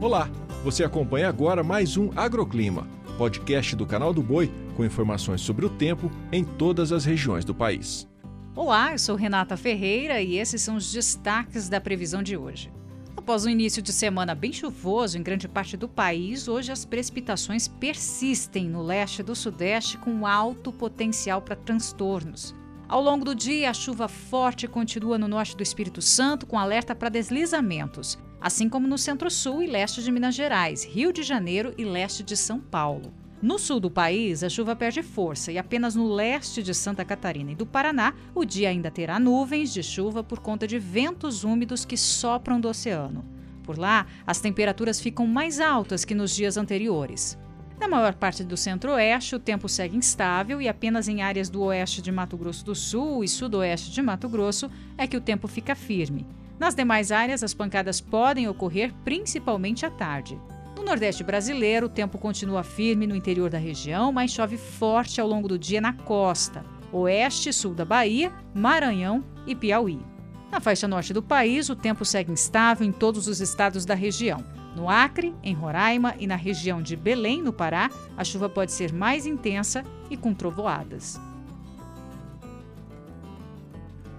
Olá, você acompanha agora mais um Agroclima, podcast do canal do Boi com informações sobre o tempo em todas as regiões do país. Olá, eu sou Renata Ferreira e esses são os destaques da previsão de hoje. Após um início de semana bem chuvoso em grande parte do país, hoje as precipitações persistem no leste e do sudeste com alto potencial para transtornos. Ao longo do dia, a chuva forte continua no norte do Espírito Santo, com alerta para deslizamentos assim como no centro-sul e leste de Minas Gerais, Rio de Janeiro e leste de São Paulo. No sul do país, a chuva perde força e apenas no leste de Santa Catarina e do Paraná, o dia ainda terá nuvens de chuva por conta de ventos úmidos que sopram do oceano. Por lá, as temperaturas ficam mais altas que nos dias anteriores. Na maior parte do centro-oeste, o tempo segue instável e apenas em áreas do oeste de Mato Grosso do Sul e sudoeste de Mato Grosso é que o tempo fica firme. Nas demais áreas, as pancadas podem ocorrer principalmente à tarde. No Nordeste brasileiro, o tempo continua firme no interior da região, mas chove forte ao longo do dia na costa, oeste e sul da Bahia, Maranhão e Piauí. Na faixa norte do país, o tempo segue instável em todos os estados da região. No Acre, em Roraima e na região de Belém, no Pará, a chuva pode ser mais intensa e com trovoadas.